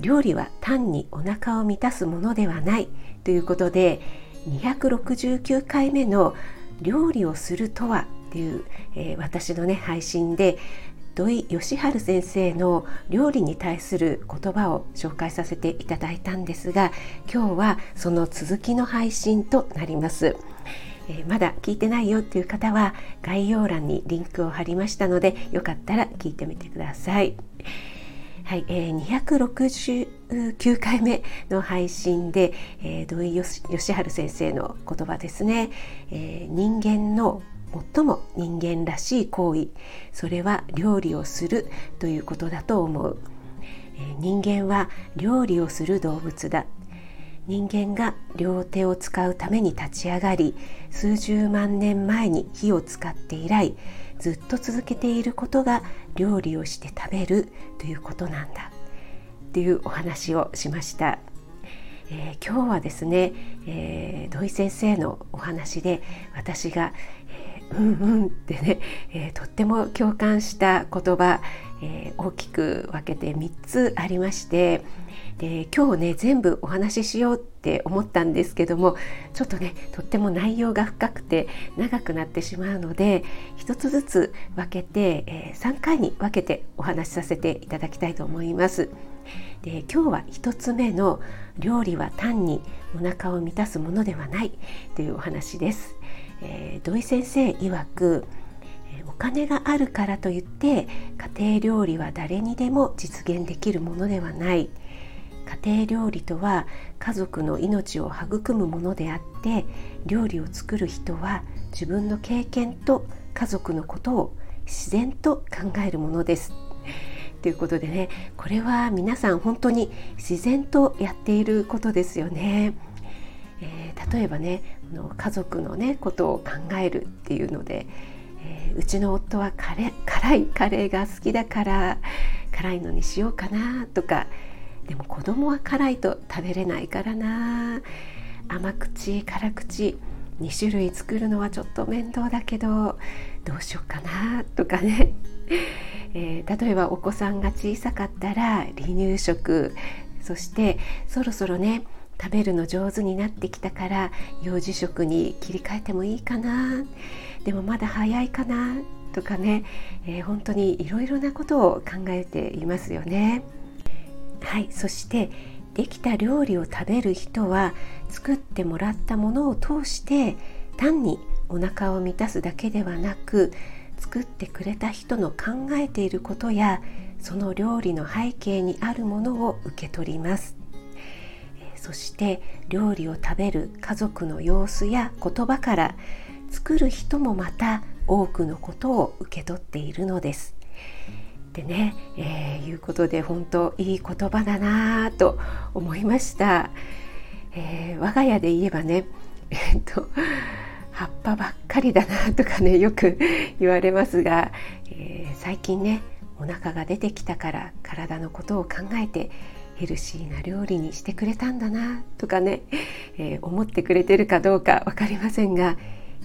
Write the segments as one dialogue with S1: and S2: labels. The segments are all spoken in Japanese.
S1: 料理は単にお腹を満たすものではないということで269回目の料理をするとはっていう、えー、私のね配信で土井善晴先生の料理に対する言葉を紹介させていただいたんですが今日はその続きの配信となります。まだ聞いてないよっていう方は概要欄にリンクを貼りましたのでよかったら聞いてみてください。はい、えー、269回目の配信で、えー、土井善晴先生の言葉ですね、えー、人間の最も人間らしい行為。それは料理をするということだと思う、えー、人間は料理をする動物だ。人間が両手を使うために立ち上がり数十万年前に火を使って以来ずっと続けていることが料理をして食べるということなんだっていうお話をしました。えー、今日はですね、えー、土井先生のお話で私が、えー、うんうんってね、えー、とっても共感した言葉、えー、大きく分けて3つありまして、で今日ね全部お話ししようって思ったんですけどもちょっとねとっても内容が深くて長くなってしまうので一つずつ分けて、えー、3回に分けてお話しさせていただきたいと思います。で今日は1つ目の「料理は単にお腹を満たすものではない」というお話です。えー、土井先生曰くお金があるからといって家庭料理は誰にでも実現できるものではない家庭料理とは家族の命を育むものであって料理を作る人は自分の経験と家族のことを自然と考えるものです。ということでねこれは皆さん本当に自然とやっていることですよね。例えばね家族のねことを考えるっていうので、えー、うちの夫は辛いカレーが好きだから辛いのにしようかなとかでも子供は辛いと食べれないからな。甘口辛口2種類作るのはちょっと面倒だけどどうしようかなとかね、えー、例えばお子さんが小さかったら離乳食そしてそろそろね食べるの上手になってきたから幼児食に切り替えてもいいかな。でもまだ早いかな。とかね、えー、本当にいろいろなことを考えていますよね。はい。そしてできた料理を食べる人は作ってもらったものを通して単にお腹を満たすだけではなく作ってくれた人の考えていることやその料理の背景にあるものを受け取ります。そして料理を食べる家族の様子や言葉から作る人もまた多くのことを受け取っているのです。ってね、えー、いうことで本当いい言葉だなと思いました、えー、我が家で言えばねえっと葉っぱばっかりだなとかねよく言われますが、えー、最近ねお腹が出てきたから体のことを考えてヘルシーな料理にしてくれたんだなとかね、えー、思ってくれてるかどうか分かりませんが、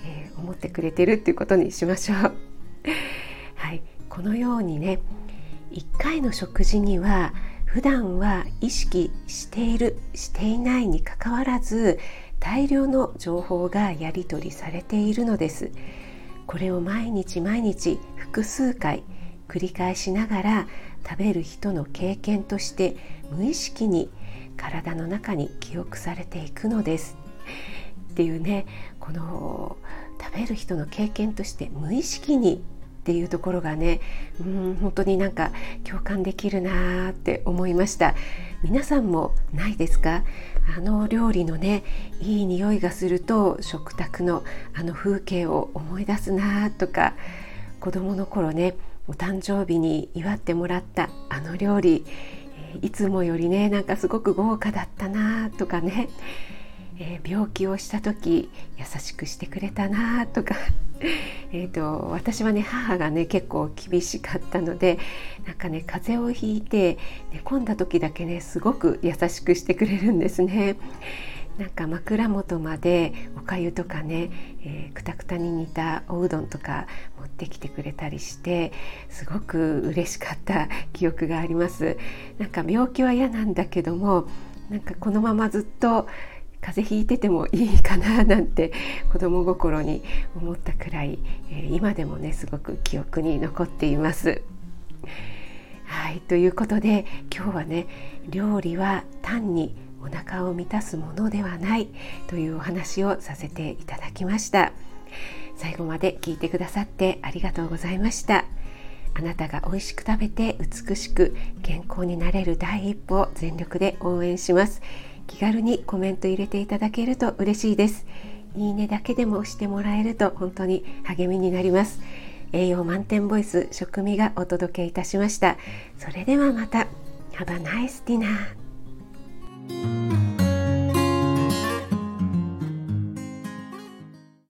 S1: えー、思ってくれてるっていうことにしましょう。はい、このようにね1回の食事には普段は意識しているしていないにかかわらず大量の情報がやり取りされているのですこれを毎日毎日複数回繰り返しながら食べる人の経験として無意識に体の中に記憶されていくのです。っていうねこの食べる人の経験として無意識にっていうところがねうん本当になんか共感できるなって思いました。皆さんもないですか？あの料理のねいい匂いがすると食卓のあの風景を思い出すなとか子供の頃ねお誕生日に祝ってもらったあの料理、いつもよりねなんかすごく豪華だったなとかね、えー、病気をした時優しくしてくれたなとか えと私はね母がね結構厳しかったのでなんかね風邪をひいて寝込んだ時だけねすごく優しくしてくれるんですね。なんか枕元までおかゆとかね、くたくたに煮たおうどんとか持ってきてくれたりしてすごく嬉しかった記憶がありますなんか病気は嫌なんだけどもなんかこのままずっと風邪ひいててもいいかななんて子供心に思ったくらい、今でもねすごく記憶に残っています。はいということで今日はね料理は単にお腹を満たすものではないというお話をさせていただきました。最後まで聞いてくださってありがとうございました。あなたが美味しく食べて美しく健康になれる第一歩を全力で応援します。気軽にコメント入れていただけると嬉しいです。いいねだけでも押してもらえると本当に励みになります。栄養満点ボイス食味がお届けいたしました。それではまた。Have a nice dinner. Thank you.